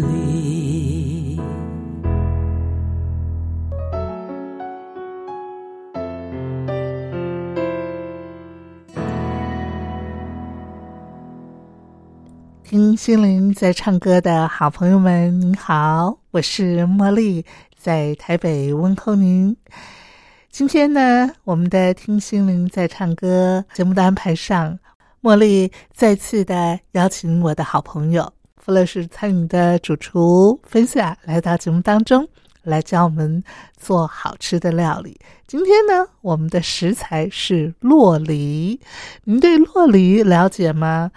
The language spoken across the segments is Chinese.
离听心灵在唱歌的好朋友们，您好，我是茉莉。在台北问候您。今天呢，我们的听心灵在唱歌节目的安排上，茉莉再次的邀请我的好朋友富乐士餐饮的主厨分享来到节目当中，来教我们做好吃的料理。今天呢，我们的食材是洛梨。您对洛梨了解吗？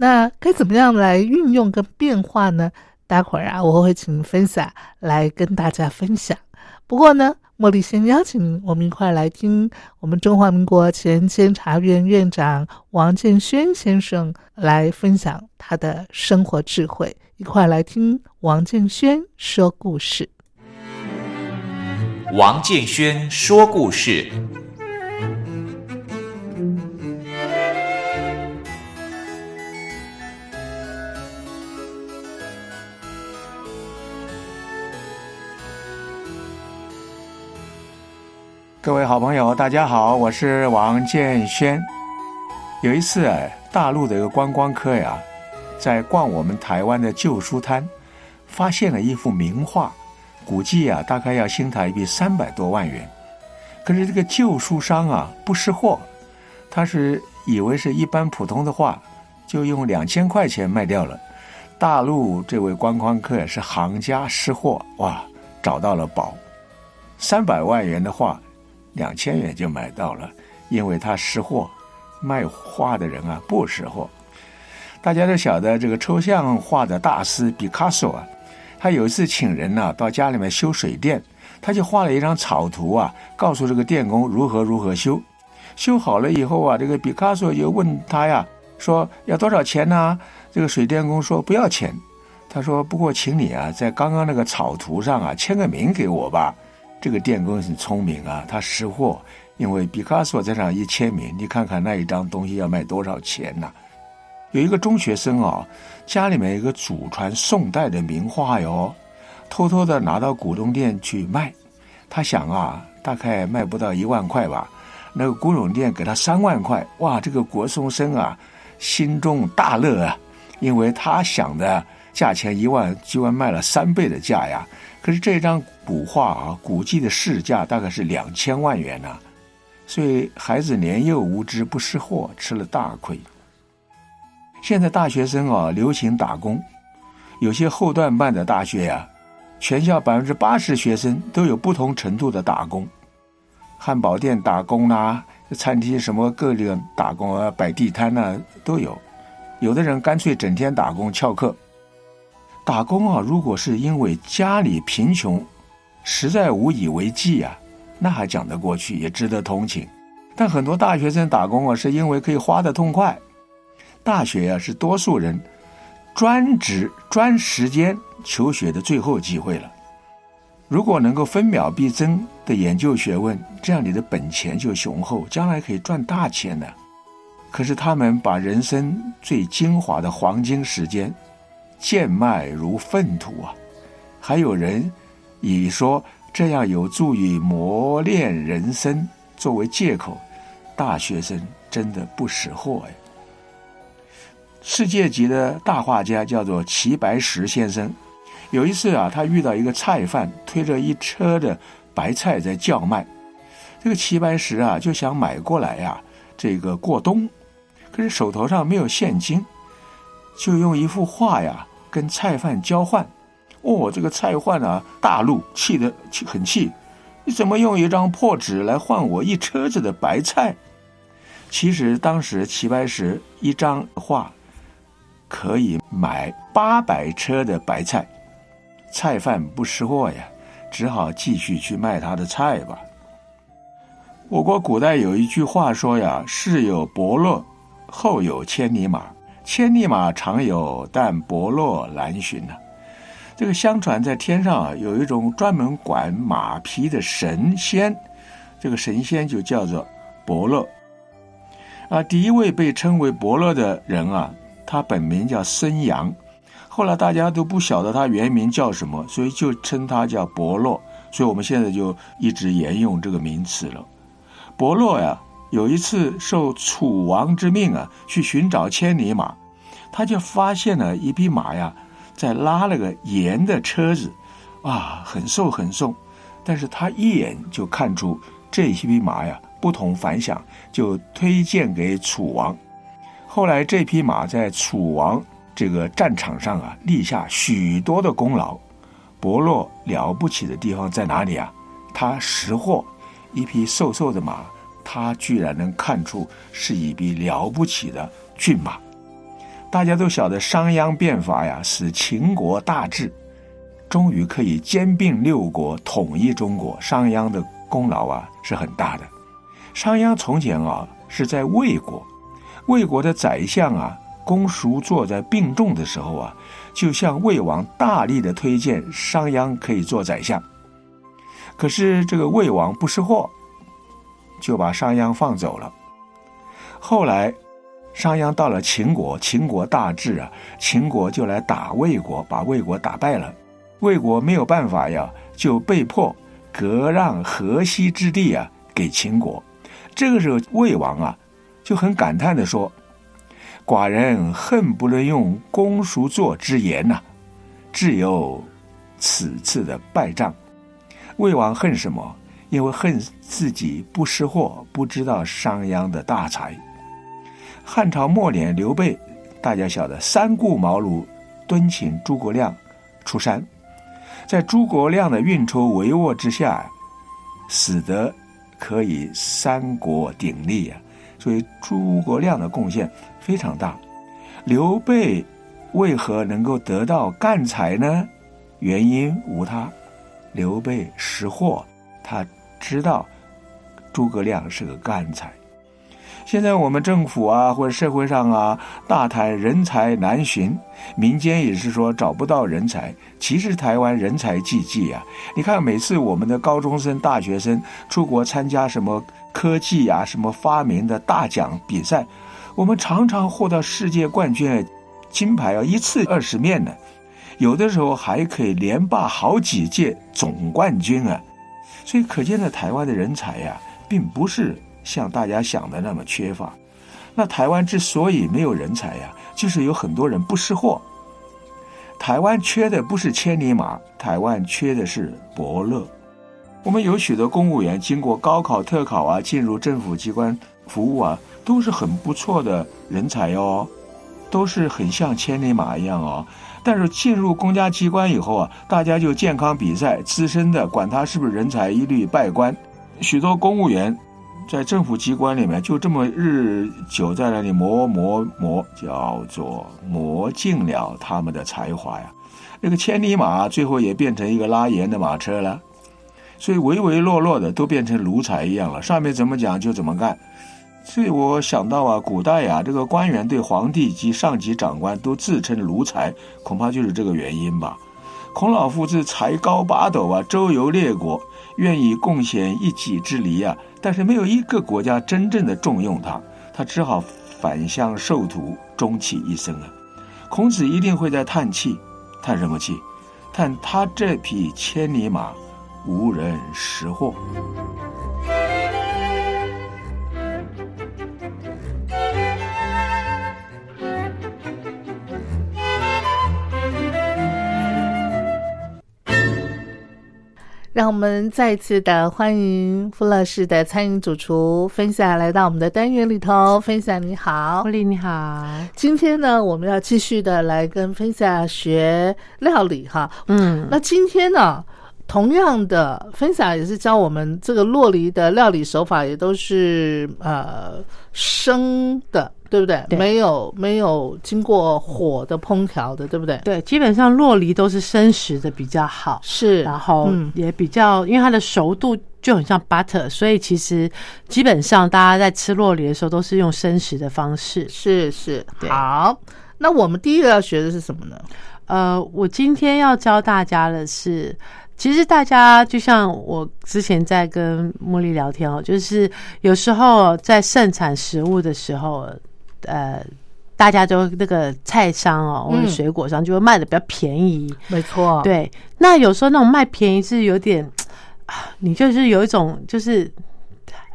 那该怎么样来运用跟变化呢？待会儿啊，我会请分享来跟大家分享。不过呢，茉莉先邀请我们一块来听我们中华民国前监察院院长王建轩先生来分享他的生活智慧，一块来听王建轩说故事。王建轩说故事。各位好朋友，大家好，我是王建轩。有一次，大陆的一个观光客呀，在逛我们台湾的旧书摊，发现了一幅名画，估计啊，大概要新台币三百多万元。可是这个旧书商啊，不识货，他是以为是一般普通的画，就用两千块钱卖掉了。大陆这位观光客是行家识货，哇，找到了宝，三百万元的画。两千元就买到了，因为他识货，卖画的人啊不识货。大家都晓得这个抽象画的大师毕卡索啊，他有一次请人呢到家里面修水电，他就画了一张草图啊，告诉这个电工如何如何修。修好了以后啊，这个毕卡索就问他呀，说要多少钱呢？这个水电工说不要钱。他说不过请你啊，在刚刚那个草图上啊签个名给我吧。这个电工很聪明啊，他识货，因为毕卡索在上一签名，你看看那一张东西要卖多少钱呐？有一个中学生啊，家里面有一个祖传宋代的名画哟，偷偷的拿到古董店去卖，他想啊，大概卖不到一万块吧。那个古董店给他三万块，哇，这个国松生啊，心中大乐啊，因为他想的价钱一万，居然卖了三倍的价呀。可是这张古画啊，估计的市价大概是两千万元呢，所以孩子年幼无知不识货，吃了大亏。现在大学生啊，流行打工，有些后段办的大学呀，全校百分之八十学生都有不同程度的打工，汉堡店打工啦，餐厅什么各种打工啊，摆地摊呐都有，有的人干脆整天打工翘课。打工啊，如果是因为家里贫穷，实在无以为继啊，那还讲得过去，也值得同情。但很多大学生打工啊，是因为可以花得痛快。大学呀，是多数人专职专时间求学的最后机会了。如果能够分秒必争的研究学问，这样你的本钱就雄厚，将来可以赚大钱的。可是他们把人生最精华的黄金时间。贱卖如粪土啊！还有人以说这样有助于磨练人生作为借口，大学生真的不识货哎！世界级的大画家叫做齐白石先生，有一次啊，他遇到一个菜贩推着一车的白菜在叫卖，这个齐白石啊就想买过来呀，这个过冬。可是手头上没有现金，就用一幅画呀跟菜贩交换。哦，这个菜贩啊，大怒，气得气很气，你怎么用一张破纸来换我一车子的白菜？其实当时齐白石一张画可以买八百车的白菜，菜贩不识货呀，只好继续去卖他的菜吧。我国古代有一句话说呀：“世有伯乐，后有千里马。千里马常有，但伯乐难寻呢。”这个相传在天上啊，有一种专门管马匹的神仙，这个神仙就叫做伯乐。啊，第一位被称为伯乐的人啊，他本名叫孙阳，后来大家都不晓得他原名叫什么，所以就称他叫伯乐。所以我们现在就一直沿用这个名词了。伯乐呀，有一次受楚王之命啊，去寻找千里马，他就发现了一匹马呀，在拉了个盐的车子，啊，很瘦很瘦，但是他一眼就看出这一匹马呀不同凡响，就推荐给楚王。后来这匹马在楚王这个战场上啊，立下许多的功劳。伯乐了不起的地方在哪里啊？他识货。一匹瘦瘦的马，他居然能看出是一匹了不起的骏马。大家都晓得商鞅变法呀，使秦国大治，终于可以兼并六国，统一中国。商鞅的功劳啊是很大的。商鞅从前啊是在魏国，魏国的宰相啊公叔坐在病重的时候啊，就向魏王大力的推荐商鞅可以做宰相。可是这个魏王不识货，就把商鞅放走了。后来，商鞅到了秦国，秦国大治啊，秦国就来打魏国，把魏国打败了。魏国没有办法呀，就被迫割让河西之地啊给秦国。这个时候，魏王啊就很感叹的说：“寡人恨不能用公叔痤之言呐，只有此次的败仗。”魏王恨什么？因为恨自己不识货，不知道商鞅的大才。汉朝末年，刘备大家晓得，三顾茅庐敦请诸葛亮出山，在诸葛亮的运筹帷幄之下，使得可以三国鼎立啊！所以诸葛亮的贡献非常大。刘备为何能够得到干才呢？原因无他。刘备识货，他知道诸葛亮是个干才。现在我们政府啊，或者社会上啊，大谈人才难寻，民间也是说找不到人才。其实台湾人才济济啊！你看，每次我们的高中生、大学生出国参加什么科技啊、什么发明的大奖比赛，我们常常获得世界冠军，金牌啊，一次二十面呢。有的时候还可以连霸好几届总冠军啊，所以可见的台湾的人才呀，并不是像大家想的那么缺乏。那台湾之所以没有人才呀，就是有很多人不识货。台湾缺的不是千里马，台湾缺的是伯乐。我们有许多公务员经过高考、特考啊，进入政府机关服务啊，都是很不错的人才哦，都是很像千里马一样哦。但是进入公家机关以后啊，大家就健康比赛，资深的管他是不是人才，一律拜官。许多公务员在政府机关里面就这么日久在那里磨磨磨，叫做磨尽了他们的才华呀。那个千里马最后也变成一个拉盐的马车了，所以唯唯诺诺的都变成奴才一样了，上面怎么讲就怎么干。所以我想到啊，古代呀，这个官员对皇帝及上级长官都自称奴才，恐怕就是这个原因吧。孔老夫子才高八斗啊，周游列国，愿意贡献一己之力啊，但是没有一个国家真正的重用他，他只好返乡受徒，终其一生啊。孔子一定会在叹气，叹什么气？叹他这匹千里马无人识货。让我们再一次的欢迎富乐士的餐饮主厨分享来到我们的单元里头。分享你好茉，莉你好，今天呢，我们要继续的来跟分享学料理哈。嗯，那今天呢，同样的分享也是教我们这个洛梨的料理手法，也都是呃生的，对不对？对没有没有经过火的烹调的，对不对？对，基本上洛梨都是生食的比较好，是，然后嗯也比较，因为它的熟度就很像 butter，所以其实基本上大家在吃洛梨的时候都是用生食的方式。是是好。那我们第一个要学的是什么呢？呃，我今天要教大家的是，其实大家就像我之前在跟茉莉聊天哦，就是有时候在盛产食物的时候，呃，大家都那个菜商哦或者嗯水果商就会卖的比较便宜，没错，，对。那有时候那种卖便宜是有点，啊你就是有一种就是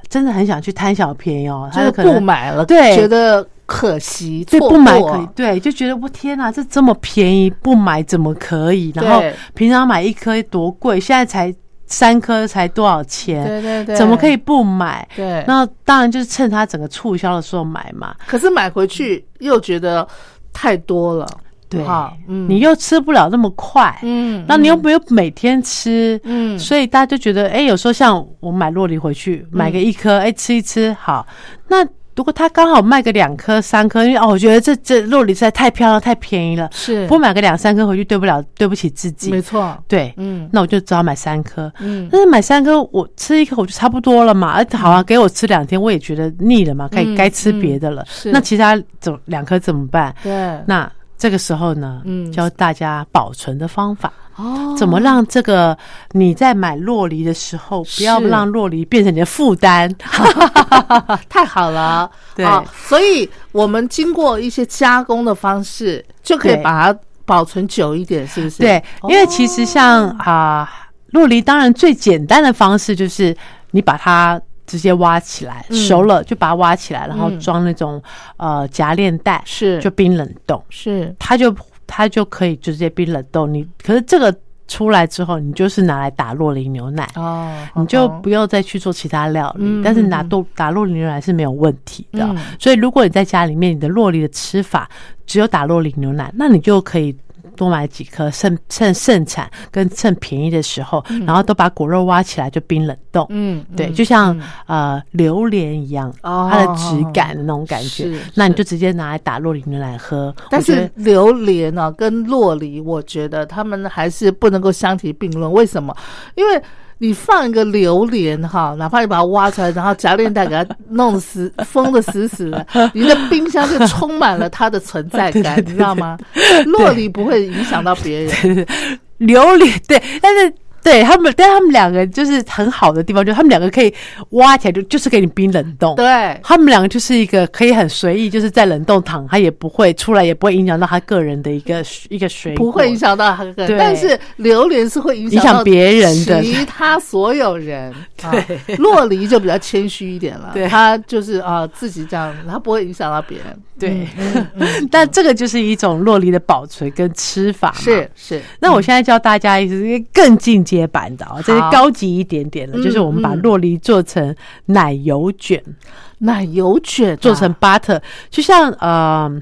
真的很想去贪小便宜哦，就是不买了，对。觉得可惜，对，不买可以，对，就觉得我天哪，这这么便宜，不买怎么可以？然后平常买一颗多贵，现在才三颗才多少钱？对对对，怎么可以？不买？对，那当然就是趁它整个促销的时候买嘛。可是买回去又觉得太多了，对哈，嗯，你又吃不了那么快，嗯，那你又没有每天吃，嗯所以大家就觉得，哎、有时候像我买洛梨回去，买个一颗，哎、吃一吃，好。那如果他刚好卖个两颗、三颗，因为哦，我觉得这这肉梨实在太漂亮、太便宜了，是不买个两三颗回去，对不了，对不起自己没。错，对，嗯那我就只好买三颗。嗯但是买三颗，我吃一颗我就差不多了嘛。而好啊，给我吃两天，我也觉得腻了嘛，该嗯该吃别的了。是那其他怎两颗怎么办？对，那这个时候呢，嗯教大家保存的方法。哦怎么让这个你在买洛梨的时候，不要是让洛梨变成你的负担？太好了，对啊所以我们经过一些加工的方式，就可以把它保存久一点，是不是？对，哦因为其实像啊、洛梨，当然最简单的方式就是你把它直接挖起来，嗯。熟了就把它挖起来，然后嗯。装那种呃夹链袋，是。就冰冷冻，是。它就它就可以直接冰冷冻。你可是这个出来之后，你就是拿来打洛林牛奶。哦，你就不要再去做其他料理，嗯但是拿嗯。豆打洛林牛奶是没有问题的。嗯。所以如果你在家里面，你的洛梨的吃法只有打洛林牛奶，那你就可以多买几颗，趁趁盛产跟趁便宜的时候，然后都把果肉挖起来就冰冷冻。嗯，对，嗯就像、嗯呃榴莲一样，哦它的质感的那种感觉，那你就直接拿来打洛梨牛奶喝。但是榴莲呢、跟洛梨，我觉得他们还是不能够相提并论。为什么？因为你放一个榴莲哈，哪怕你把它挖出来，然后夹链袋给它弄死、封的死死的，你的冰箱就充满了它的存在感，你知道吗？洛梨不会影响到别人，榴莲对，但是对他们，但他们两个就是很好的地方，就是他们两个可以挖起来就就是给你冰冷冻。对。他们两个就是一个可以很随意，就是在冷冻躺，他也不会出来，也不会影响到他个人的一个一个水果，不会影响到他个人，对但是榴莲是会影影响响别人的其他所有人。对啊洛梨就比较谦虚一点了，对他就是啊自己这样，他不会影响到别人。对 但这个就是一种洛梨的保存跟吃法。是是。那我现在教大家一个更进阶版的哦，这是高级一点点的，嗯就是我们把嗯洛梨做成奶油卷，奶油卷啊。做成 butter，就像呃。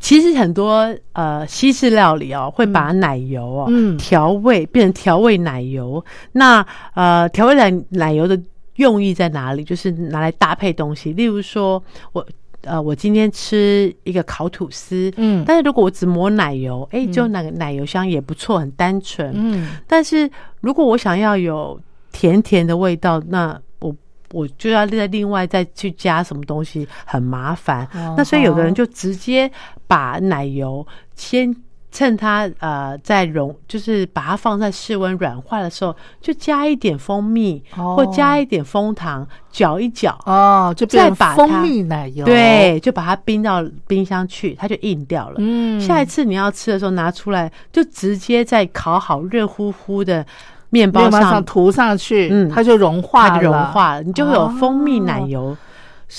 其实很多呃西式料理哦，会把奶油哦、嗯。调味变成调味奶油。那呃调味奶奶油的用意在哪里？就是拿来搭配东西，例如说我呃我今天吃一个烤吐司，嗯但是如果我只抹奶油，哎、就那个奶油香也不错，很单纯。嗯但是如果我想要有甜甜的味道，那我我就要再另外再去加什么东西，很麻烦。哦那所以有的人就直接把奶油先趁它呃在融，就是把它放在室温软化的时候，就加一点蜂蜜、哦或加一点蜂糖，搅一搅。哦，就再把蜂蜜奶油。，对，就把它冰到冰箱去，它就硬掉了。嗯，下一次你要吃的时候拿出来，就直接在烤好热乎乎的面包上，涂上去，嗯它就融化了，它就融化了，你就会有蜂蜜奶油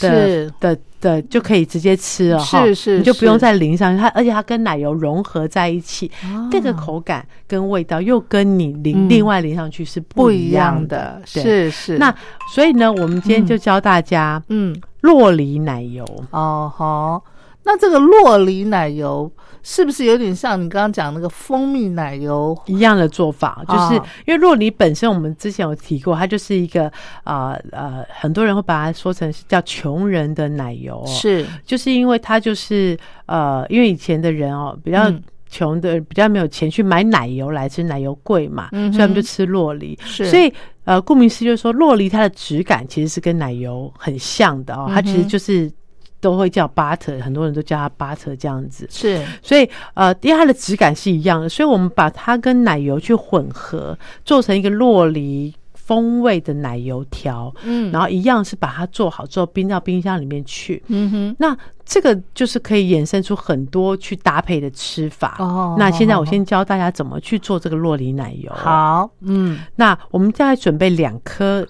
的是的的就可以直接吃了哈，是是你就不用再淋上去，它而且它跟奶油融合在一起，这个口感跟味道又跟你淋、另外淋上去是不一样的，是是。那所以呢，我们今天就教大家嗯，洛梨奶油。哦好，那这个洛梨奶油是不是有点像你刚刚讲那个蜂蜜奶油？一样的做法，就是啊因为洛梨本身，我们之前有提过，它就是一个啊呃很多人会把它说成是叫穷人的奶油、哦，是。就是因为它就是呃，因为以前的人哦比较嗯。穷的，比较没有钱去买奶油来吃，奶油贵嘛，嗯所以他们就吃洛梨。是，所以呃，顾名思义就是说，洛梨它的质感其实是跟奶油很像的哦，它其实就是都会叫 butter，很多人都叫它 butter 这样子。是所以呃，因为它的质感是一样的，所以我们把它跟奶油去混合，做成一个洛梨风味的奶油条，嗯然后一样是把它做好之后冰到冰箱里面去。嗯哼那这个就是可以衍生出很多去搭配的吃法。哦那现在我先教大家怎么去做这个洛梨奶油。，好嗯那我们再准备两颗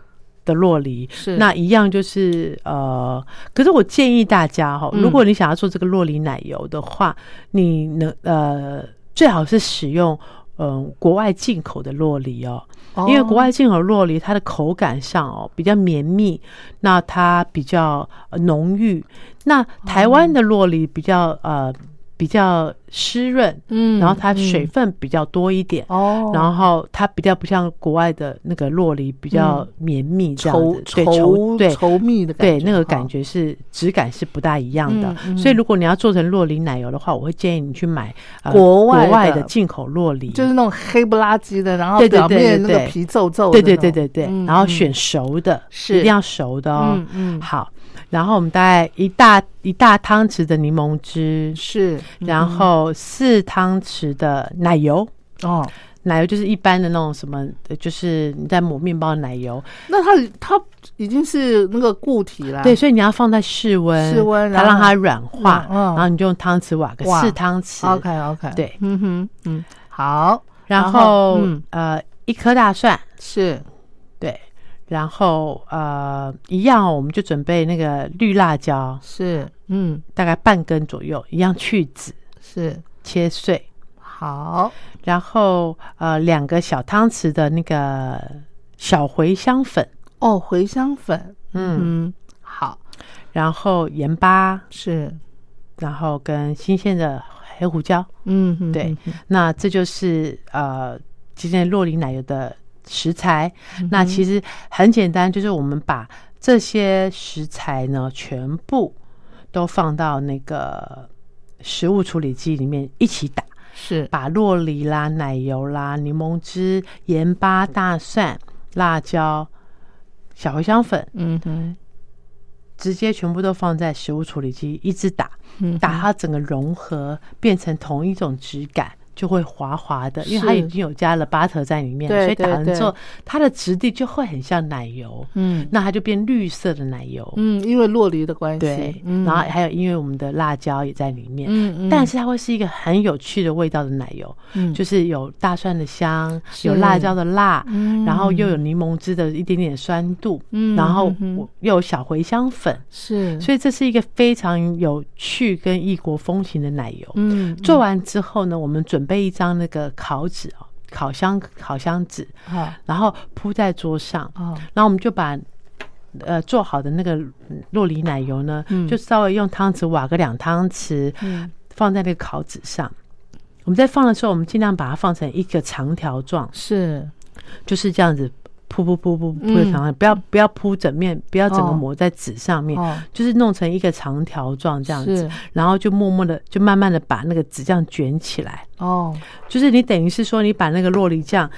的洛梨，是。那一样就是呃，可是我建议大家哈，嗯。如果你想要做这个洛梨奶油的话，你能呃最好是使用嗯、国外进口的洛梨哦，因为国外进口的洛梨它的口感上哦比较绵密，那它比较呃浓郁，那台湾的洛梨比较呃比较湿润，嗯然后它水分比较多一点。哦，然后它比较不像国外的那个洛梨比较绵密这样稠子，对稠稠对。稠密的感觉，对那个感觉是质感是不大一样的。所以如果你要做成洛梨奶油的话，我会建议你去买、呃、国外的。国外的进口洛梨，就是那种黑不拉几的，然后表面那个皮皱皱的对对对对对，嗯然后选熟的，是。一定要熟的哦。嗯嗯。好，然后我们大概一大一大汤匙的柠檬汁，是，然后四汤匙的奶油。哦，奶油就是一般的那种什么，呃就是你在抹面包的奶油，那它它已经是那个固体了，对，所以你要放在室温，室温然后它让它软化，嗯嗯。然后你就用汤匙挖个四汤匙，OK OK，对。嗯哼嗯，好，然后嗯。呃一颗大蒜，是。对，然后呃一样哦，我们就准备那个绿辣椒，是，嗯。大概半根左右，一样去籽是。切碎，好，然后呃两个小汤匙的那个小茴香粉，哦，茴香粉，嗯，嗯，好，然后盐巴，是，然后跟新鲜的黑胡椒，嗯哼，对。那这就是呃今天洛林奶油的食材。那其实很简单，就是我们把这些食材呢全部都放到那个食物处理机里面一起打，是，把洛梨啦、奶油啦、柠檬汁、盐巴、大蒜、辣椒、小茴香粉，嗯哼，直接全部都放在食物处理机一直打，嗯打它整个融合，变成同一种质感，就会滑滑的，因为它已经有加了 butter 在里面，所以打完之后，它的质地就会很像奶油，嗯。那它就变绿色的奶油。嗯，因为洛梨的关系，对，嗯。然后还有因为我们的辣椒也在里面，嗯嗯，但是它会是一个很有趣的味道的奶油，嗯。就是有大蒜的香，有辣椒的辣，嗯。然后又有柠檬汁的一点点酸度，嗯然后又有小茴香粉，是，所以这是一个非常有趣跟异国风情的奶油。嗯，做完之后呢，我们准备一张那个烤纸哦，烤箱烤箱纸，啊。然后铺在桌上，哦，然后我们就把呃做好的那个洛梨奶油呢，嗯。就稍微用汤匙挖个两汤匙，嗯。放在那个烤纸上。我们在放的时候，我们尽量把它放成一个长条状，是，就是这样子铺铺铺铺铺在床上，不要不要铺整面，不要整个哦。抹在纸上面，哦，就是弄成一个长条状这样子，然后就默默的就慢慢的把那个纸这样卷起来，哦，就是你等于是说你把那个洛梨酱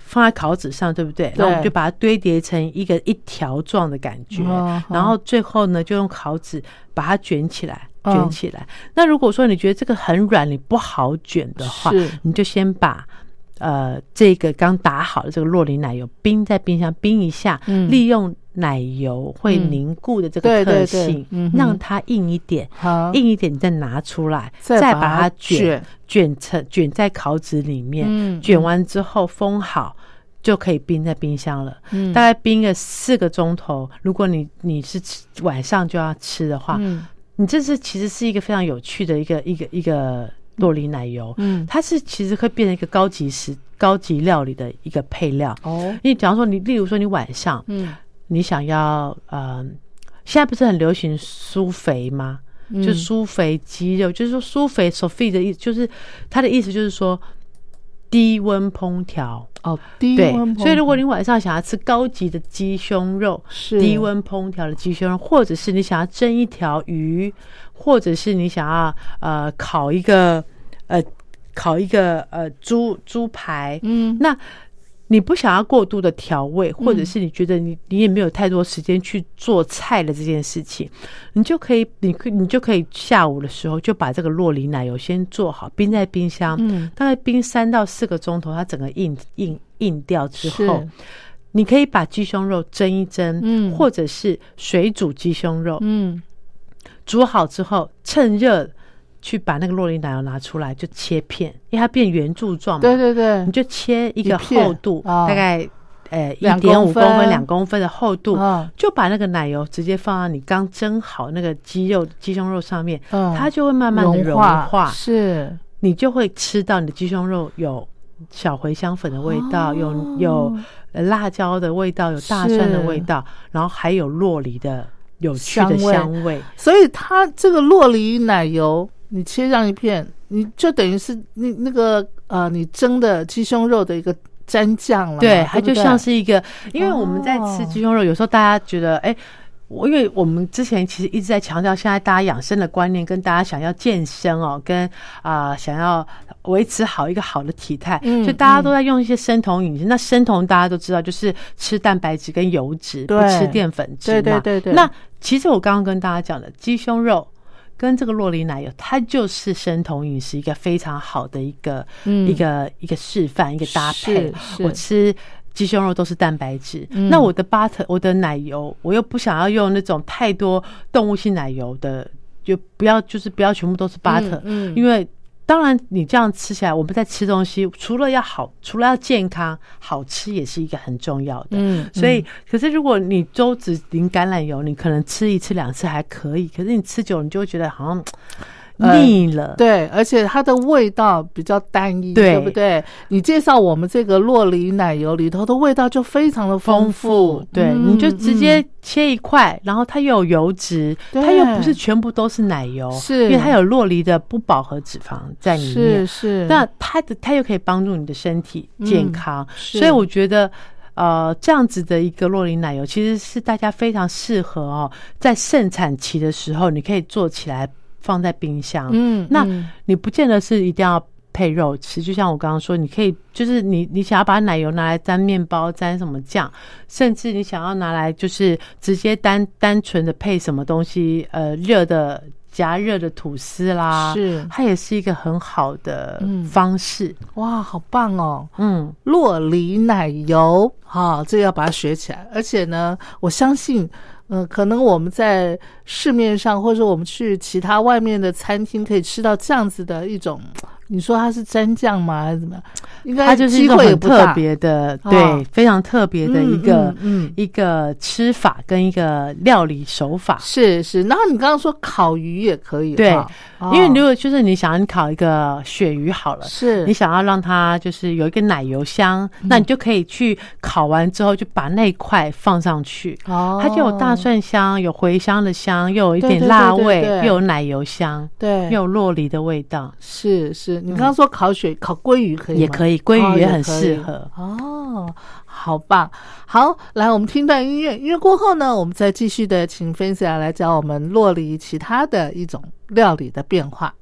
放在烤纸上，对不对？然后我们就把它堆叠成一个一条状的感觉，哦然后最后呢就用烤纸把它卷起来。哦。卷起来。那如果说你觉得这个很软，你不好卷的话，你就先把呃这个刚打好的这个洛梨奶油冰在冰箱冰一下，嗯。利用奶油会凝固的这个对对对特性，嗯。让它硬一点，好，硬一点，你再拿出来，再把把它它卷卷。卷成卷在烤纸里面，嗯卷完之后封好。就可以冰在冰箱了，嗯。大概冰个四个钟头。如果你你是晚上就要吃的话，嗯。你这是其实是一个非常有趣的一个一个一个洛梨奶油，嗯它是其实会变成一个高级食高级料理的一个配料。哦，因为假如说你，例如说你晚上嗯你想要呃，现在不是很流行酥肥吗？嗯就酥肥鸡肉，就是说酥肥 Sophie 的意思，就是它的意思就是说低温烹调。哦，低对温，所以如果你晚上想要吃高级的鸡胸肉，是。低温烹调的鸡胸肉，或者是你想要蒸一条鱼，或者是你想要呃烤一个呃烤一个呃猪猪排，嗯。那你不想要过度的调味，或者是你觉得你你也没有太多时间去做菜的这件事情，你就可以，你可你就可以下午的时候就把这个洛梨奶油先做好，冰在冰箱，嗯大概冰三到四个钟头，它整个硬硬硬掉之后，你可以把鸡胸肉蒸一蒸，嗯或者是水煮鸡胸肉，嗯。煮好之后趁热去把那个洛梨奶油拿出来就切片，因为它变圆柱状嘛，对对对。你，就切一个厚度，啊。大概呃一两点五公公分分、两公分的厚度，啊。就把那个奶油直接放到你刚蒸好那个鸡肉、鸡胸肉上面，嗯。它就会慢慢的融化，是。你就会吃到你的鸡胸肉有小茴香粉的味道，哦。有有呃辣椒的味道，有大蒜的味道，然后还有洛梨的有趣的香味。香味。所以它这个洛梨奶油，你切上一片，你就等于是那那个呃，你蒸的鸡胸肉的一个蘸酱了，对，它就像是一个，因为我们在吃哦鸡胸肉，有时候大家觉得，哎、我因为我们之前其实一直在强调，现在大家养生的观念，跟大家想要健身哦，跟啊、想要维持好一个好的体态，嗯所以大家都在用一些生酮饮食。那生酮大家都知道，就是吃蛋白质跟油脂，不吃淀粉质嘛。对对对对那其实我刚刚跟大家讲的鸡胸肉。跟这个洛梨奶油，它就是生酮饮食一个非常好的一个、嗯。一个一个示范，一个搭配。我吃鸡胸肉都是蛋白质，嗯。那我的 butter 我的奶油，我又不想要用那种太多动物性奶油的，就不要就是不要全部都是 butter，、嗯。因为当然你这样吃起来，我们在吃东西，除了要好，除了要健康，好吃也是一个很重要的。嗯所以，可是如果你都只淋橄榄油，你可能吃一次两次还可以，可是你吃久了，你就会觉得好像呃腻了。对，而且它的味道比较单一，对。不对？你介绍我们这个洛梨奶油里头的味道就非常的丰富。富，，对，嗯你就直接嗯。切一块，然后它又有油脂，它又不是全部都是奶油，是。因为它有洛梨的不饱和脂肪在里面。是，是，那它的它又可以帮助你的身体健康，是。所以我觉得。呃，这样子的一个洛梨奶油，其实是大家非常适合哦，在盛产期的时候，你可以做起来放在冰箱。嗯，那嗯你不见得是一定要配肉吃，就像我刚刚说，你可以就是你你想要把奶油拿来沾面包、沾什么酱，甚至你想要拿来就是直接单单纯的配什么东西，呃，热的加热的吐司啦，是它也是一个很好的嗯方式。哇，好棒哦！嗯，洛梨奶油，哈、这个要把它学起来。而且呢，我相信，嗯、可能我们在市面上，或者我们去其他外面的餐厅，可以吃到这样子的一种。你说它是蘸酱吗？还是怎么样？应该它就是一机种很特别的，哦。对，非常特别的一个、嗯嗯。嗯一个吃法跟一个料理手法。是是。然后你刚刚说烤鱼也可以，对哦。因为如果就是你想要你烤一个鳕鱼好了，是。你想要让它就是有一个奶油香，那你就可以去烤完之后就把那一块放上去，哦，它就有大蒜香，有茴香的香，又有一点辣味，又有奶油香，对，又有洛梨的味道，是是。你刚刚说烤水、烤鲑鱼可以吗？也可以，鲑鱼也很适合。哦，好棒！好，来，我们听段音乐，音乐过后呢，我们再继续的请分享来教我们洛梨其他的一种料理的变化。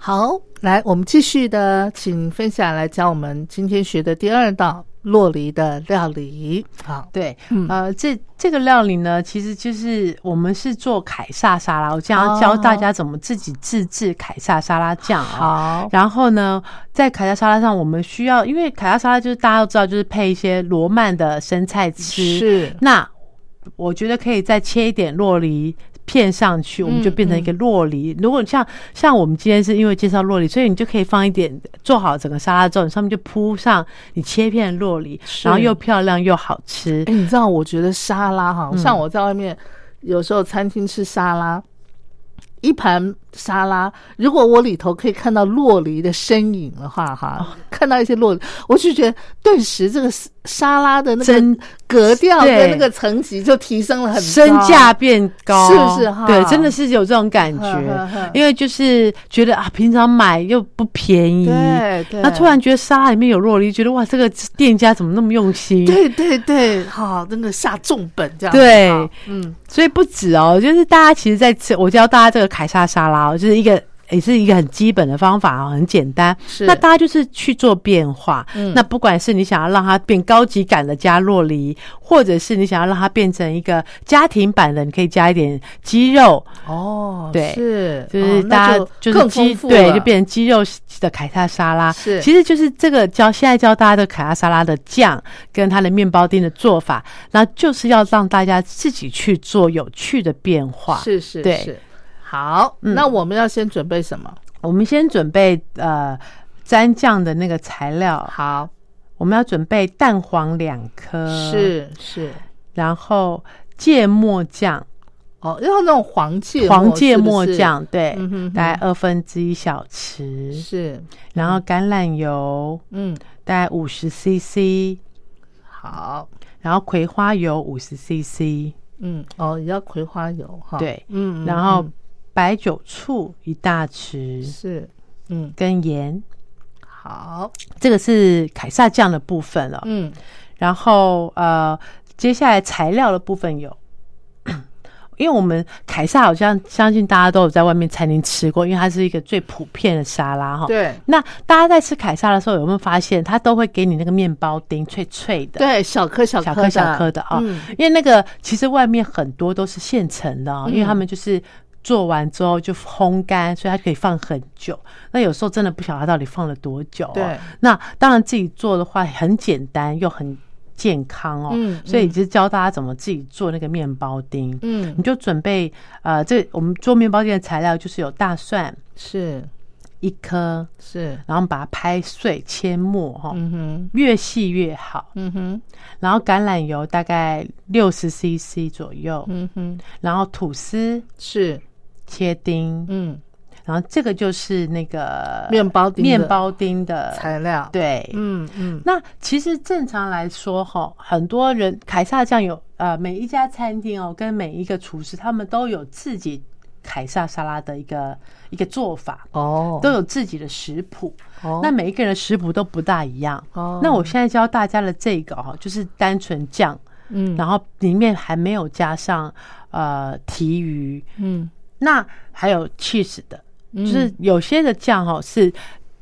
好，来，我们继续的，请分享来教我们今天学的第二道洛梨的料理。好，对，嗯呃，这这个料理呢，其实就是我们是做凯撒沙拉，我将要教哦大家怎么自己自制凯撒沙拉酱啊。好，然后呢，在凯撒沙拉上，我们需要，因为凯撒沙拉就是大家都知道，就是配一些罗曼的生菜吃。是那我觉得可以再切一点洛梨片上去，我们就变成一个洛梨。如果像像我们今天是因为介绍洛梨，所以你就可以放一点做好整个沙拉之后，你上面就铺上你切片的洛梨，然后又漂亮又好吃哎、。你知道，我觉得沙拉哈，嗯像我在外面有时候餐厅吃沙拉，一盘沙拉，如果我里头可以看到洛梨的身影的话，哈，哦。看到一些洛梨，我就觉得顿时这个沙拉的那真个格调对跟那个层级就提升了很多身价变高，是不是哈？对，真的是有这种感呵呵呵。觉，因为就是觉得啊，平常买又不便宜，对对，那突然觉得沙拉里面有洛梨，觉得哇，这个店家怎么那么用心？对对对，好，真的下重本这样，对。嗯，所以不止哦，就是大家其实在吃，我教大家这个凯撒沙拉哦，就是一个也是一个很基本的方法啊，很简单。是。那大家就是去做变化。嗯。那不管是你想要让它变高级感的加洛梨，或者是你想要让它变成一个家庭版的，你可以加一点鸡肉，哦，对。是，就是大家就是更鸡丰富对，就变成鸡肉的凯撒沙拉。是。其实就是这个教现在教大家的凯撒沙拉的酱跟它的面包丁的做法，那就是要让大家自己去做有趣的变化。是是对。是，好，嗯。那我们要先准备什么？我们先准备呃蘸酱的那个材料，好，我们要准备蛋黄两颗，，是是，然后芥末酱，哦，要那种黄芥末黄芥末酱，对，嗯哼哼。大概二分之一小匙，是，然后橄榄油嗯，大概五十 CC，好，然后葵花油五十 CC，嗯，哦，也要葵花油哈，对。嗯，嗯然后嗯白酒醋一大匙，是，嗯，跟盐，好，这个是凯撒酱的部分了。嗯，然后呃，接下来材料的部分有，因为我们凯撒好像相信大家都有在外面餐厅吃过，因为它是一个最普遍的沙拉哈。。对。那大家在吃凯撒的时候，有没有发现它都会给你那个面包丁脆脆的？对，小颗小颗小颗小颗的啊、嗯。因为那个其实外面很多都是现成的啊、嗯。因为他们就是做完之后就烘干，所以它可以放很久。那有时候真的不晓得它到底放了多久、哦。对，那当然自己做的话很简单又很健康哦。嗯所以就是教大家怎么自己做那个面包丁。嗯。你，就准备呃，这我们做面包丁的材料就是有大蒜。是。一颗，是，然后把它拍碎切末哈、嗯哼，越细越好。嗯哼，然后橄榄油大概六十 CC 左右，嗯哼，然后吐司。是，切丁，嗯，然后这个就是那个面包丁的面包丁的材料，，对，嗯嗯，那其实正常来说，哈，很多人凯撒酱有呃，每一家餐厅哦，跟每一个厨师他们都有自己凯撒沙拉的一个一个做法，哦，都有自己的食谱。哦。那每一个人的食谱都不大一样。哦。那我现在教大家的这个哈，就是单纯酱，嗯，然后里面还没有加上呃提鱼，嗯，那还有 cheese 的，嗯就是有些的酱哈是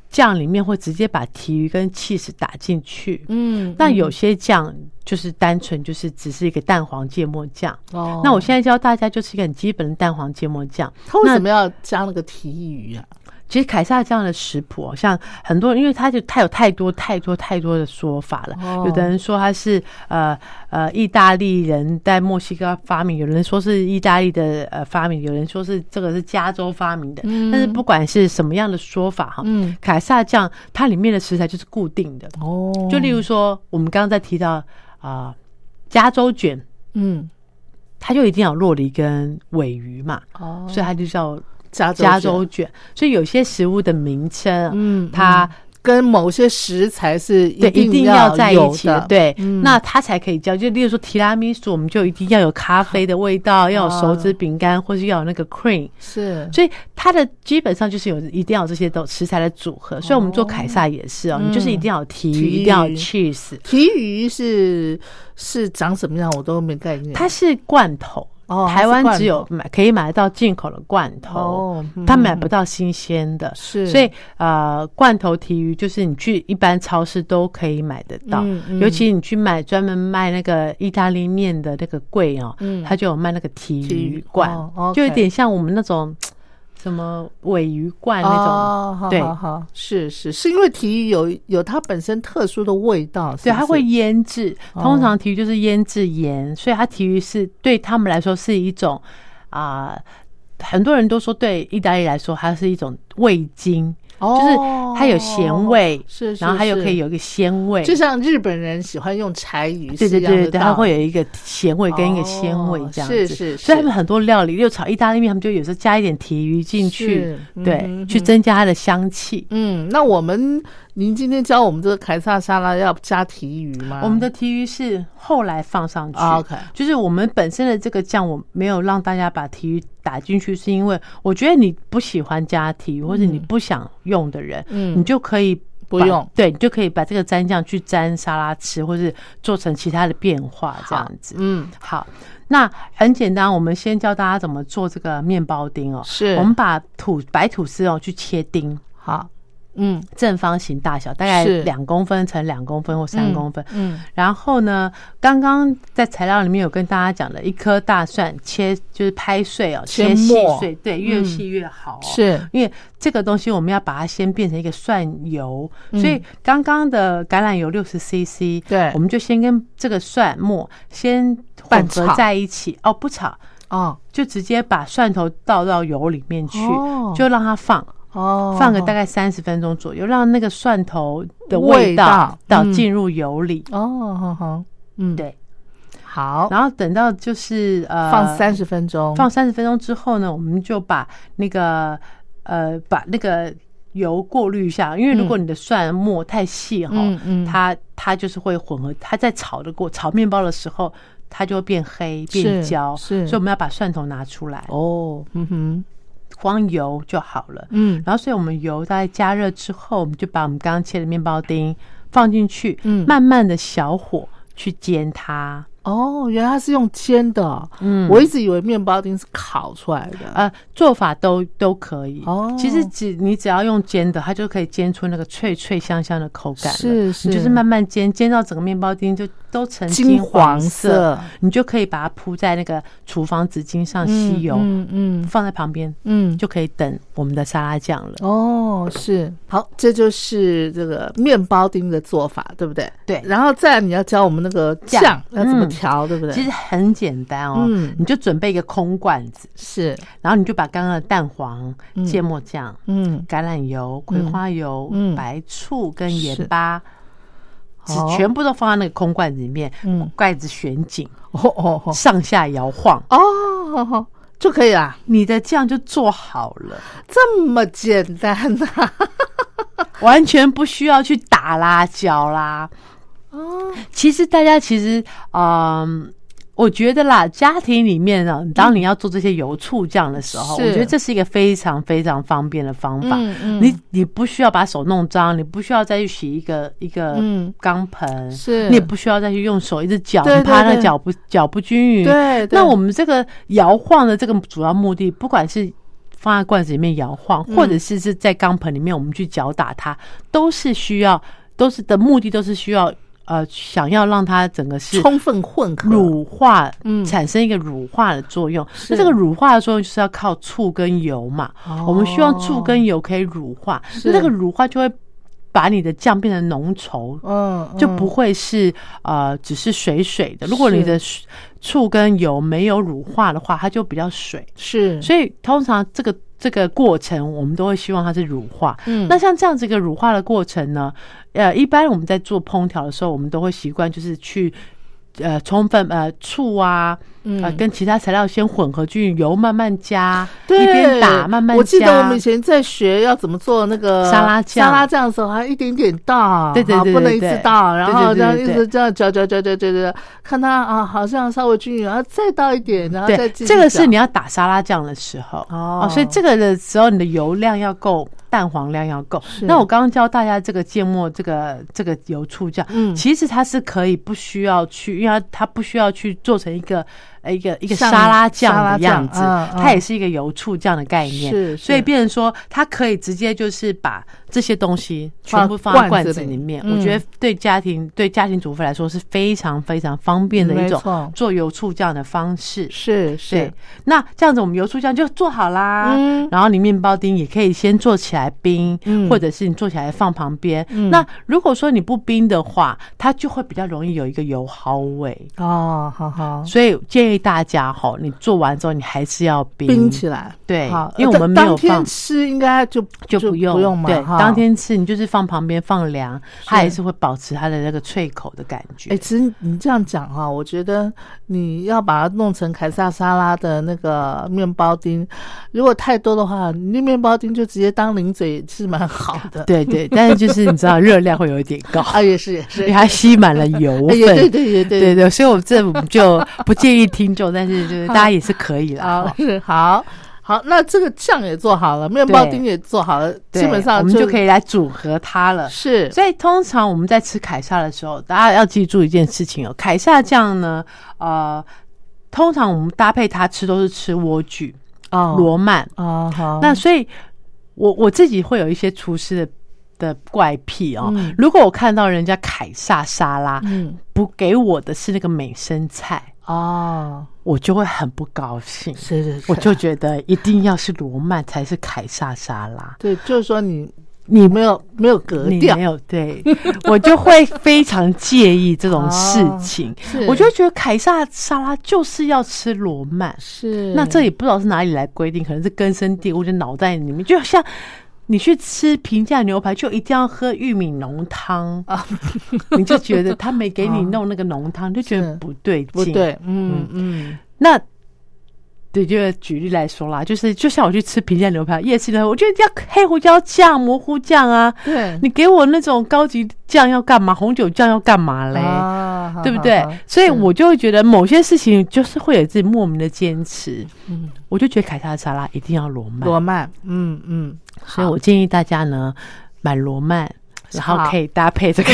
酱里面会直接把提鱼跟 cheese 打进去，嗯，那有些酱就是单纯就是只是一个蛋黄芥末酱。哦，那我现在教大家就是一个很基本的蛋黄芥末酱。他为什么要加那个提鱼啊？其实凯撒这样的食谱、哦，像很多人，因为它就它有太多太多太多的说法了。哦。有的人说它是呃呃意大利人在墨西哥发明，有人说是意大利的呃发明，有人说是这个是加州发明的。嗯。但是不管是什么样的说法哈，嗯，凯撒酱它里面的食材就是固定的。哦，就例如说，我们刚刚在提到啊、加州卷，嗯，它就一定要有洛梨跟尾鱼嘛，哦，所以它就叫加州加州卷卷。所以有些食物的名称，嗯，它跟某些食材是对一定要在一起的，对，嗯那它才可以叫。就例如说提拉米苏，我们就一定要有咖啡的味道，要有手指饼干，或是要有那个 cream。是，所以它的基本上就是有一定要有这些都食材的组合。所以我们做凯撒也是哦，嗯你就是一定要有提鱼，一定要有 cheese。提鱼是是长什么样，我都没概念。它是罐头，哦台湾只有买可以买得到进口的罐头，哦嗯。它买不到新鲜的，是。所以呃，罐头提鱼就是你去一般超市都可以买得到，嗯嗯。尤其你去买专门卖那个意大利面的那个柜哦，嗯。它就有卖那个提提鱼鱼罐，就有点像我们那种什么尾鱼罐那种，哦，好对好好，是是是因为体育有有它本身特殊的味道，是对，它会腌制。哦。通常体育就是腌制盐，所以它体育是对他们来说是一种啊、很多人都说对意大利来说它是一种味精，就是它有咸味，哦是是然后它又可以有一个鲜味。就像日本人喜欢用柴鱼对对对对，它会有一个咸味跟一个鲜味哦这样子，是是是所以他们很多料理，又炒意大利面，他们就有时候加一点提鱼进去对，去增加它的香气。嗯，那我们您今天教我们这个凯撒沙拉要加提鱼吗？我们的提鱼是后来放上去、啊 OK 就是我们本身的这个酱，我没有让大家把提鱼打进去，是因为我觉得你不喜欢加提鱼，或者你不想用的人，嗯。你就可以不用。对，你就可以把这个蘸酱去蘸沙拉吃，或是做成其他的变化这样子。嗯。好，那很简单，我们先教大家怎么做这个面包丁哦。是。我们把吐白吐司哦去切丁，好，嗯正方形大小，大概是。两公分乘两公分或三公分。嗯然后呢，刚刚在材料里面有跟大家讲的，一颗大蒜切就是拍碎哦，切切细碎，对，越嗯细越好、哦。是。因为这个东西我们要把它先变成一个蒜油，嗯。所以刚刚的橄榄油六十 CC，对。我们就先跟这个蒜末先混合在一起，哦，不炒，哦。就直接把蒜头倒到油里面去，哦。就让它放。哦，放个大概三十分钟左右，让那个蒜头的味味道到进入油里。哦，好好，嗯，对，好，然后等到就是呃放三十分钟，放三十分钟之后呢，我们就把那个呃把那个油过滤一下，因为如果你的蒜末太细哈、嗯嗯。它它就是会混合，它在炒的过炒面包的时候，它就会变黑变焦，是。所以我们要把蒜头拿出来，哦，嗯哼，光油就好了。嗯然后，所以我们油大概加热之后，我们就把我们刚刚切的面包丁放进去，嗯慢慢的小火去煎它。哦，原来它是用煎的。哦，嗯。我一直以为面包丁是烤出来的，呃，做法都都可以。哦。其实只你只要用煎的，它就可以煎出那个脆脆香香的口感。是是。你就是慢慢煎，煎到整个面包丁就都成金黄黄色。你就可以把它铺在那个厨房纸巾上吸油，嗯嗯放在旁边，嗯，就可以等我们的沙拉酱了。哦，是。好，这就是这个面包丁的做法，对不对？对。然后再来你要教我们那个酱酱要怎么对不对？其实很简单哦，嗯。你就准备一个空罐子，是，然后你就把刚刚的蛋黄、芥末酱、嗯，橄榄油、葵花油、嗯。白醋跟是。盐巴，全部都放在那个空罐子里面，嗯。盖子旋紧，哦。哦哦上下摇晃，哦就可以啦，你的酱就做好了，这么简单呐、完全不需要去打辣椒啦。哦，其实大家其实，嗯。我觉得啦，家庭里面呢，当你要做这些油醋酱的时候，我觉得这是一个非常非常方便的方法。嗯嗯。你你不需要把手弄脏，你不需要再去洗一个一个嗯。钢盆，是。你也不需要再去用手一直搅，对你怕对对。那搅不搅不均匀。对对。那我们这个摇晃的这个主要目的，不管是放在罐子里面摇晃，嗯。或者是是在钢盆里面我们去搅打它，都是需要，都是的目的都是需要呃，想要让它整个是充分混合，乳化，嗯产生一个乳化的作用。那这个乳化的作用就是要靠醋跟油嘛。哦我们希望醋跟油可以乳化，那这个乳化就会把你的酱变得浓稠，嗯，嗯就不会是呃只是水水的。如果你的醋跟油没有乳化的话，它就比较水。是，所以通常这个这个过程，我们都会希望它是乳化。嗯那像这样子一个乳化的过程呢，呃，一般我们在做烹调的时候，我们都会习惯就是去。呃，充分呃醋啊，嗯。呃跟其他材料先混合均匀，油慢慢加，对，一边打慢慢加。我记得我们以前在学要怎么做那个沙拉酱。沙拉酱的时候，还一点点倒，对对对啊不能一对对次倒，然后这样一直这样搅搅搅搅搅搅，看它啊，好像稍微均匀，然后再倒一点，然后再这个是你要打沙拉酱的时候哦所以这个的时候你的油量要够，蛋黄量要够。那我刚刚教大家这个芥末这个这个油醋酱，嗯其实它是可以不需要去，因为它它不需要去做成一个呃一个一个沙拉酱的样子，它也是一个油醋酱的概念，是所以变成说它可以直接就是把这些东西全部放在罐子里面，嗯。我觉得对家庭对家庭主妇来说是非常非常方便的一种做油醋酱的方式。是是。对，那这样子我们油醋酱就做好啦。嗯。然后你面包丁也可以先做起来冰，嗯。或者是你做起来放旁边。嗯。那如果说你不冰的话，它就会比较容易有一个油耗味。哦，好好。所以建议大家哈，你做完之后你还是要冰。冰起来，对好，因为我们没有当天放吃应该就就不用不用嘛，对，哈当天吃你就是放旁边放凉，它还是会保持它的那个脆口的感觉。哎、其实你这样讲哈，我觉得你要把它弄成凯撒沙拉的那个面包丁，如果太多的话，你那面包丁就直接当零嘴是蛮好的。对对，但是就是你知道热量会有一点高，啊，也是也是它吸满了油哎也对分。对对对对，所以我这我们就不建议听众，但是就是 大家也是可以好啦。是好好，那这个酱也做好了，面包丁也做好了，基本上我们就可以来组合它了。是所以通常我们在吃凯撒的时候，大家要记住一件事情哦，凯撒酱呢，呃，通常我们搭配它吃都是吃莴苣、哦罗曼。哦好，那所以我我自己会有一些厨师的的怪癖哦。嗯如果我看到人家凯撒沙拉嗯不给我的是那个美生菜，哦。我就会很不高兴。是是是，我就觉得一定要是罗曼才是凯撒沙拉，对，就是说你你没有没有格你调没，有对，我就会非常介意这种事情。我就觉得凯撒沙拉就是要吃罗曼，是。那这也不知道是哪里来规定，可能是根深蒂固，就脑袋里面，就像你去吃平价牛排，就一定要喝玉米浓汤。啊，你就觉得他没给你弄那个浓汤，就觉得不对劲。不对，嗯。嗯。那对，就举例来说啦，就是就像我去吃平价牛排、夜市牛排，我觉得要黑胡椒酱、蘑菇酱啊，对，你给我那种高级酱要干嘛？红酒酱要干嘛嘞？啊对不对？所以我就会觉得某些事情就是会有自己莫名的坚持。嗯我就觉得凯撒沙拉一定要罗曼，罗曼，嗯嗯，所以我建议大家呢买罗曼，然后可以搭配这个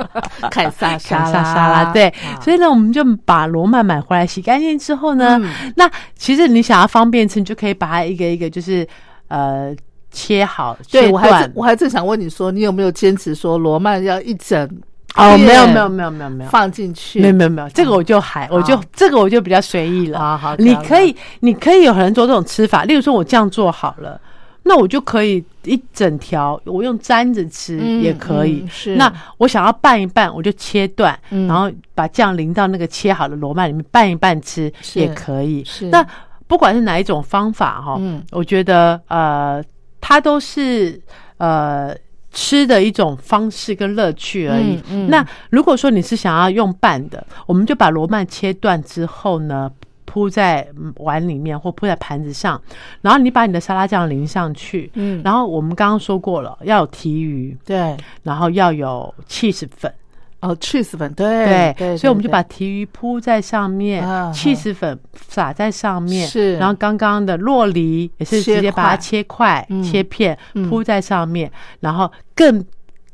凯撒凯沙撒沙拉。对，所以呢，我们就把罗曼买回来洗干净之后呢，嗯。那其实你想要方便吃，你就可以把它一个一个就是呃切好，切对我还我还正想问你说，你有没有坚持说罗曼要一整？哦，没有没有没有没有没有。放进去？没有没有没有，这个我就还，我就好这个我就比较随意了。好好你可以，你可以有很多这种吃法，例如说我这样做好了，那我就可以一整条，我用沾着吃嗯也可以。嗯是那我想要拌一拌，我就切断，嗯然后把酱淋到那个切好的罗曼里面拌一拌吃也可以。是那不管是哪一种方法哈，嗯我觉得呃，它都是呃。吃的一种方式跟乐趣而已。嗯嗯那如果说你是想要用拌的，我们就把罗曼切断之后呢，铺在嗯碗里面或铺在盘子上，然后你把你的沙拉酱淋上去。嗯，然后我们刚刚说过了，要有提鱼，对。然后要有 cheese 粉，哦，cheese 粉，对对，所以我们就把提鱼铺在上面啊，cheese 粉撒在上面，是。然后刚刚的洛梨也是直接把它块切块、嗯。切片嗯。铺在上面，然后更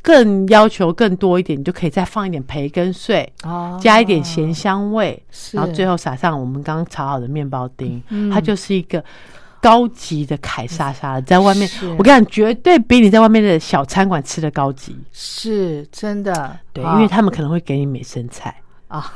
更要求更多一点，你就可以再放一点培根碎，哦。加一点咸香味，是。然后最后撒上我们刚刚炒好的面包丁，嗯。它就是一个。高级的凯撒沙拉，在外面，我跟你讲，绝对比你在外面的小餐馆吃的高级。是真的，对，好因为他们可能会给你美生菜，啊，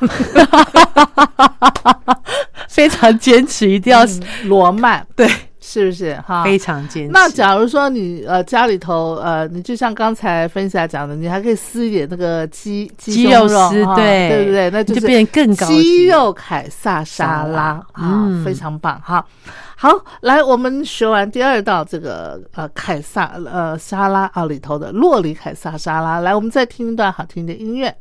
非常坚持，一定要、嗯罗曼。对，是不是哈？非常坚持。那假如说你呃家里头呃，你就像刚才分享讲的，你还可以撕一点那个鸡鸡肉丝，对对不对？那就是变更高级鸡肉凯撒沙拉啊，嗯非常棒哈。好，来我们学完第二道这个呃凯撒呃沙拉啊里头的洛里凯撒沙拉，来我们再听一段好听的音乐。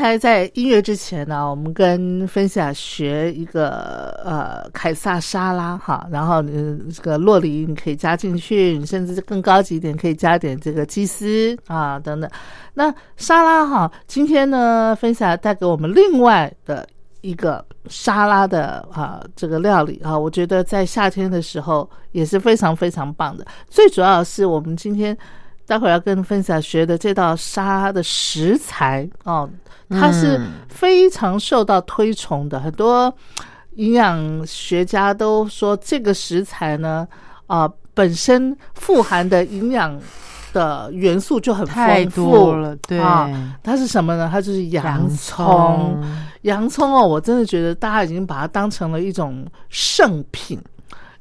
才在音乐之前呢，我们跟分享学一个呃凯撒沙拉哈，然后嗯这个洛梨你可以加进去，你甚至更高级一点可以加点这个鸡丝啊等等。那沙拉哈，今天呢分享带给我们另外的一个沙拉的啊这个料理啊，我觉得在夏天的时候也是非常非常棒的。最主要是我们今天。待会儿要跟分享学的这道沙的食材哦，它是非常受到推崇的，很多营养学家都说这个食材呢，啊，本身富含的营养的元素就很丰富了，对啊，它是什么呢？它就是洋葱，洋葱哦，我真的觉得大家已经把它当成了一种圣品。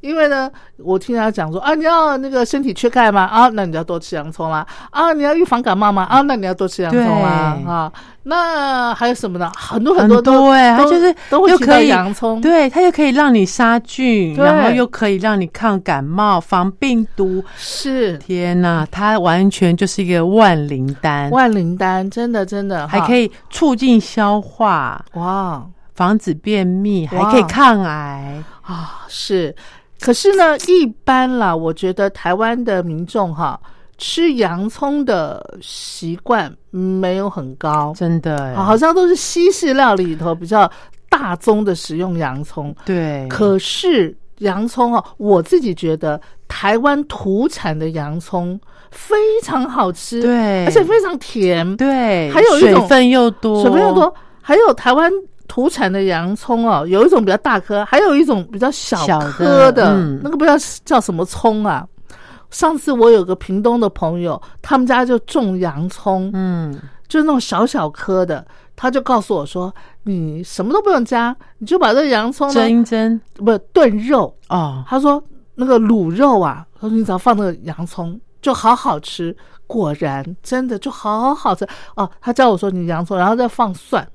因为呢，我听他讲说啊，你要那个身体缺钙吗？啊，那你要多吃洋葱啦。啊，你要预防感冒吗？啊，那你要多吃洋葱啦。啊，那还有什么呢？很多很多都哎，它就是都会提洋葱，对，它又可以让你杀菌，然后又可以让你抗感冒、防病毒。是，天哪，它完全就是一个万灵丹，万灵丹，真的真的，还可以促进消化，哇，防止便秘，还可以抗癌啊，是。可是呢，一般啦，我觉得台湾的民众哈吃洋葱的习惯没有很高，真的，好像都是西式料理里头比较大宗的使用洋葱。对，可是洋葱哦，我自己觉得台湾土产的洋葱非常好吃，对，而且非常甜，对，还有一种水分又多，水分又多，还有台湾。土产的洋葱哦，有一种比较大颗，还有一种比较小颗的，那个不知道叫什么葱啊。上次我有个屏东的朋友，他们家就种洋葱，嗯，就是那种小小颗的，他就告诉我说：“你什么都不用加，你就把这洋葱蒸一蒸，不炖肉哦。”他说：“那个卤肉啊，他说你只要放那个洋葱就好好吃。”果然真的就好好吃哦。他教我说：“你洋葱，然后再放蒜。”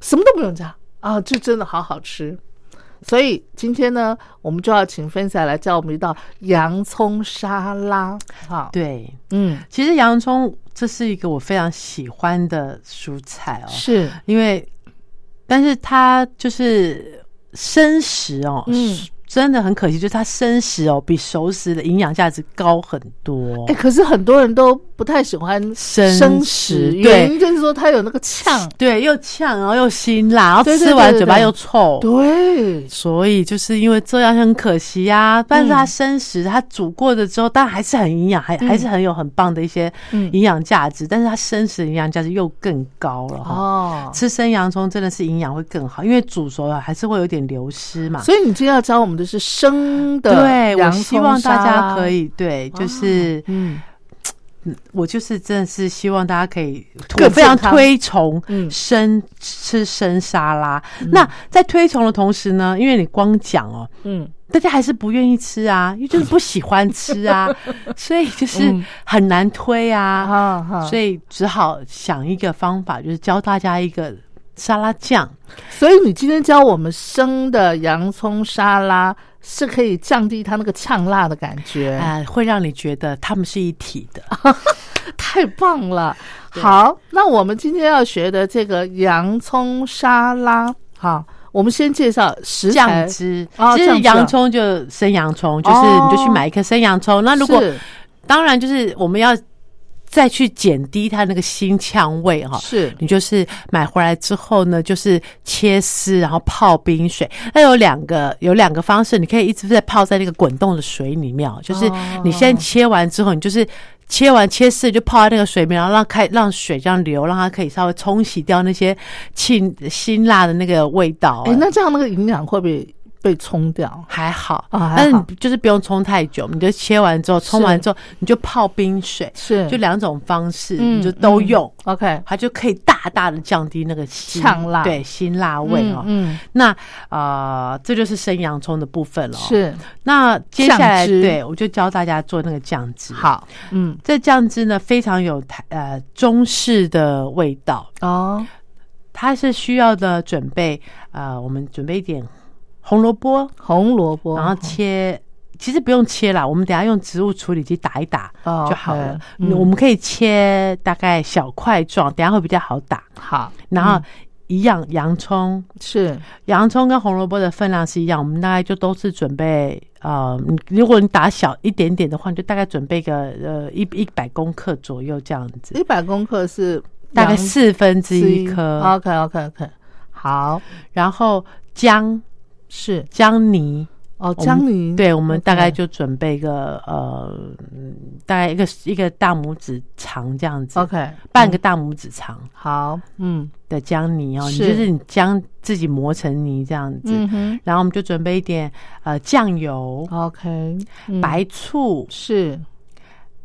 什么都不用加啊，就真的好好吃。所以今天呢，我们就要请分享来教我们一道洋葱沙拉。哈，对，嗯，其实洋葱这是一个我非常喜欢的蔬菜哦，是因为，但是它就是生食哦，嗯。真的很可惜，就是它生食哦，比熟食的营养价值高很多。哎，可是很多人都不太喜欢生食，原因就是说它有那个呛，对，又呛，然后又辛辣，然后吃完嘴巴又臭。对，所以就是因为这样很可惜呀。但是它生食，它煮过的之后，但还是很营养，还还是很有很棒的一些营养价值。但是它生食营养价值又更高了哈。哦，吃生洋葱真的是营养会更好，因为煮熟了还是会有点流失嘛。所以你就要教我们。的是生的，对我希望大家可以对，就是嗯，我就是真的是希望大家可以，我非常推崇生吃生沙拉。那在推崇的同时呢，因为你光讲哦，嗯，大家还是不愿意吃啊，因为就是不喜欢吃啊，所以就是很难推啊，所以只好想一个方法，就是教大家一个。沙拉酱，所以你今天教我们生的洋葱沙拉是可以降低它那个呛辣的感觉，啊，会让你觉得它们是一体的，太棒了。好，那我们今天要学的这个洋葱沙拉，好，我们先介绍食材。酱汁，其实洋葱就生洋葱，就是你就去买一颗生洋葱。那如果当然就是我们要。再去减低它那个腥呛味哈，是你就是买回来之后呢，就是切丝，然后泡冰水。那有两个有两个方式，你可以一直在泡在那个滚动的水里面，就是你先切完之后，你就是切完切丝就泡在那个水里面，然后让开让水这样流，让它可以稍微冲洗掉那些清辛辣的那个味道。哎，那这样那个营养会不会？被冲掉。还好啊，但是就是不用冲太久，你就切完之后，冲完之后你就泡冰水，是。就两种方式，你就都用，OK，它就可以大大的降低那个呛辣，对辛辣味哦。嗯，那啊，这就是生洋葱的部分了。是，那接下来对我就教大家做那个酱汁。好，嗯，这酱汁呢非常有台呃中式的味道。哦，它是需要的准备啊，我们准备一点。红萝卜，红萝卜，然后切其实不用切啦，我们等下用植物处理机打一打哦就好了。我们可以切大概小块状，等下会比较好打。好，然后嗯。一样，洋葱，是。洋葱跟红萝卜的分量是一样，我们大概就都是准备呃，如果你打小一点点的话，你就大概准备个呃一一百公克左右这样子，一百公克是大概四分之一之颗。OK OK OK，好，然后姜是。姜泥，哦，姜泥，对，我们大概就准备个呃，嗯大概一个一个大拇指长这样子 OK，嗯半个大拇指长好，嗯。的姜泥哦，你就是你姜自己磨成泥这样子。嗯然后我们就准备一点呃酱油、，OK，嗯。白醋、是。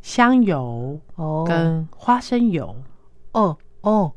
香油哦，跟花生油。哦哦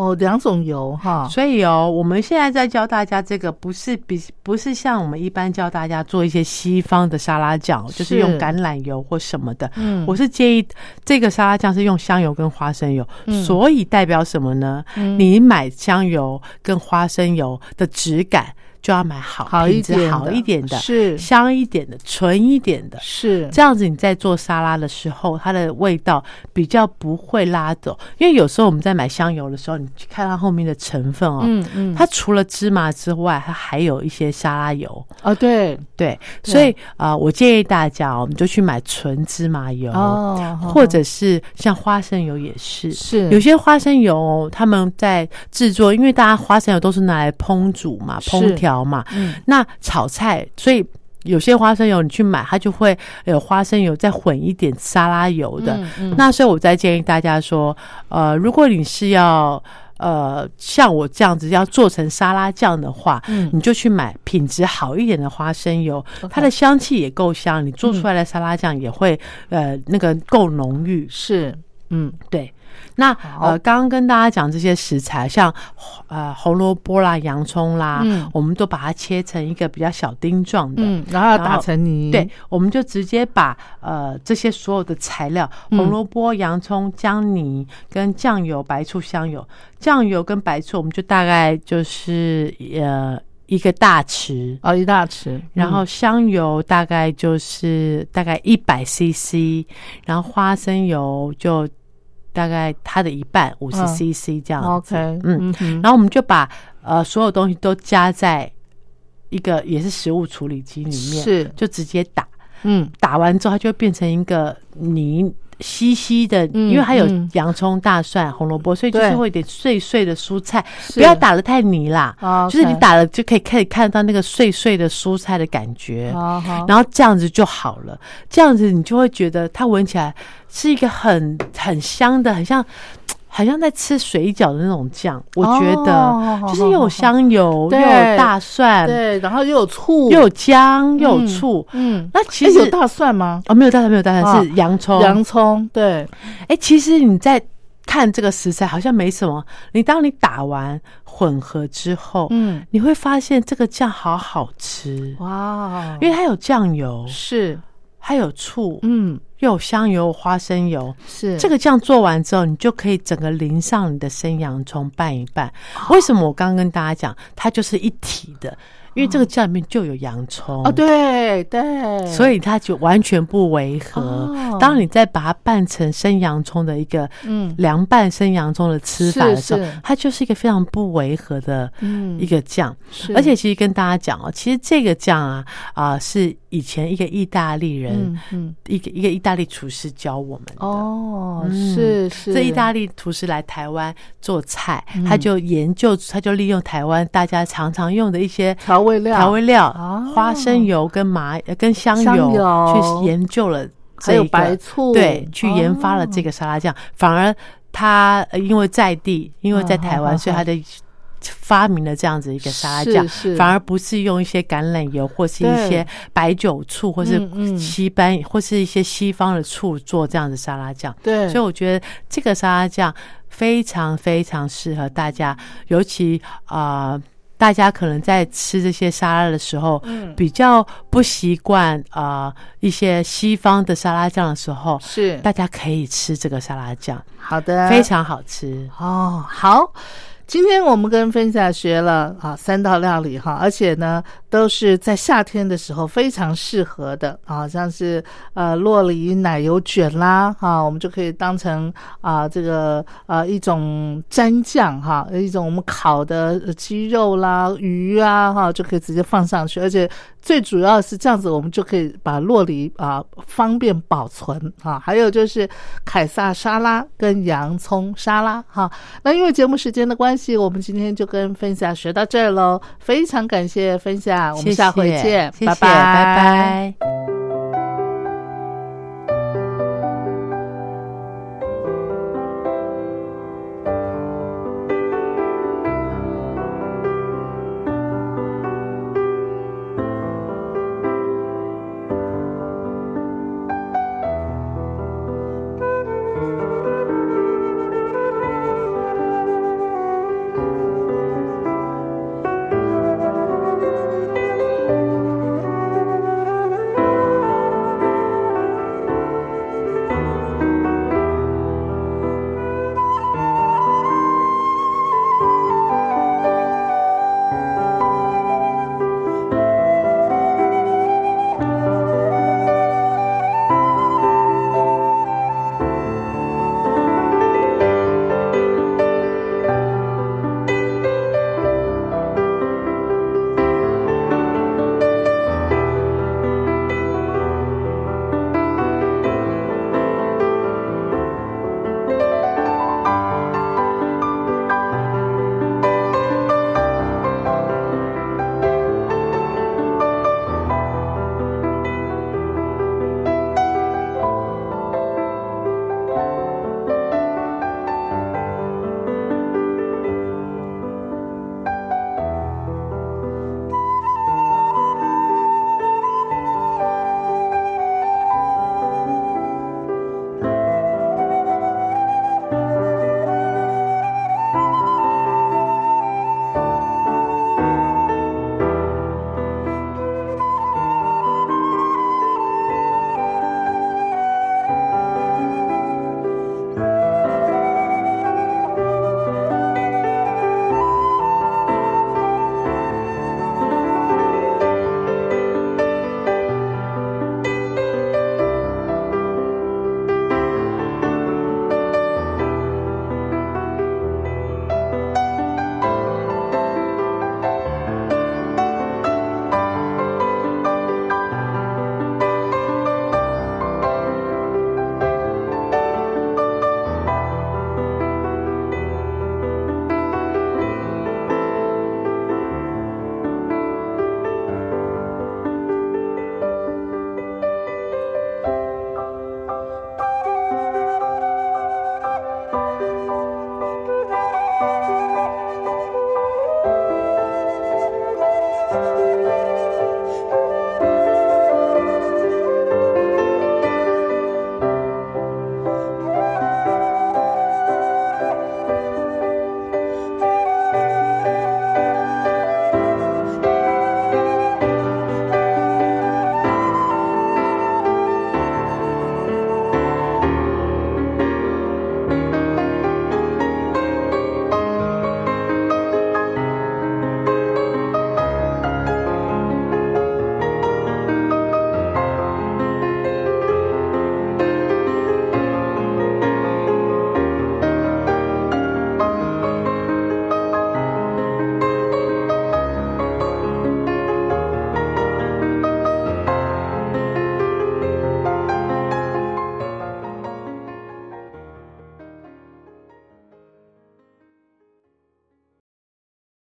哦，两种油哈，所以哦，我们现在在教大家这个，不是比不是像我们一般教大家做一些西方的沙拉酱，就是是用橄榄油或什么的。嗯。我是建议这个沙拉酱是用香油跟花生油，嗯。所以代表什么呢？嗯。你买香油跟花生油的质感就要买好品质好一点的，是。香一点的，纯一点的。是。这样子你在做沙拉的时候，它的味道比较不会拉走。因为有时候我们在买香油的时候，你去看它后面的成分哦，嗯嗯，它除了芝麻之外，它还有一些沙拉油。啊对。对，所以啊、呃我建议大家哦，我们就去买纯芝麻油，哦，或者是像花生油也是。是。有些花生油哦，他们在制作，因为大家花生油都是拿来烹煮嘛、烹调嘛，嗯。那炒菜，所以有些花生油你去买，它就会有花生油再混一点沙拉油的。嗯嗯。那所以我再建议大家说，呃，如果你是要呃像我这样子要做成沙拉酱的话，嗯。你就去买品质好一点的花生油它的香气也够香，你做出来的沙拉酱也会、呃那个够浓郁。是嗯。对，那呃，刚刚跟大家讲这些食材，像呃红萝卜啦、洋葱啦，嗯。我们都把它切成一个比较小丁状的。嗯，然后要打成泥，对，我们就直接把呃这些所有的材料，嗯。红萝卜、洋葱、姜泥跟酱油、白醋、香油，酱油跟白醋，我们就大概就是呃一个大匙，哦一大匙，然后香油大概就是大概一百 CC，然后花生油就大概它的一半五十嗯。CC 这样。OK，嗯哼。然后我们就把呃所有东西都加在一个也是食物处理机里面，是。就直接打，嗯。打完之后它就会变成一个泥。稀稀的，嗯因为它有嗯洋葱、大蒜、红萝卜，所以就是会有点碎碎的蔬菜。不要打的太泥啦，哦就是你打了就可以可以看到那个碎碎的蔬菜的感觉。然后这样子就好了，这样子你就会觉得它闻起来是一个很很香的，很像很像在吃水饺的那种酱。我觉得、哦就是又有香油，又有大蒜，对，然后又有醋，又有姜，又有嗯醋。嗯，那其实有大蒜吗？哦，没有大蒜，没有大蒜，啊是洋葱。洋葱，对，哎、其实你在看这个食材好像没什么，你当你打完混合之后，嗯，你会发现这个酱好好吃，哇，因为它有酱油，是，还有醋，嗯，又有香油、花生油。是这个酱做完之后，你就可以整个淋上你的生洋葱拌一拌。为什么我刚刚跟大家讲，它就是一体的？因为这个酱里面就有洋葱。哦，，对对，所以它就完全不违和。哦。当你再把它拌成生洋葱的一个嗯。凉拌生洋葱的吃法的时候是是，它就是一个非常不违和的嗯。一个酱。是。而且其实跟大家讲哦，其实这个酱啊啊、是以前一个意大利人、嗯嗯，一个一个意大利厨师教我们的。哦，嗯。是是，这意大利厨师来台湾做菜，嗯。他就研究，他就利用台湾大家常常用的一些调味料，调味料，哦。花生油跟麻呃跟香香油。油去研究了这还有白醋，对，去研发了这个，沙拉酱，反而他呃因为在地，因为在台湾，所以他的发明了这样子一个沙拉酱，反而不是用一些橄榄油或是一些白酒醋，或是嗯嗯。西班或是一些西方的醋做这样的沙拉酱。对，所以我觉得这个沙拉酱非常非常适合大家，尤其啊。呃大家可能在吃这些沙拉的时候，嗯比较不习惯啊、呃一些西方的沙拉酱的时候，是大家可以吃这个沙拉酱，好的，非常好吃。哦，好。今天我们跟分享学了啊三道料理哈，而且呢都是在夏天的时候非常适合的啊，像是呃洛梨奶油卷啦哈，我们就可以当成啊这个呃一种蘸酱哈，一种我们烤的鸡肉啦、鱼啊哈，就可以直接放上去，而且最主要是这样子，我们就可以把洛梨啊方便保存啊。还有就是凯撒沙拉跟洋葱沙拉哈，那因为节目时间的关系。我们今天就跟分享学到这儿喽，非常感谢分享，我们下回见，拜拜，拜拜。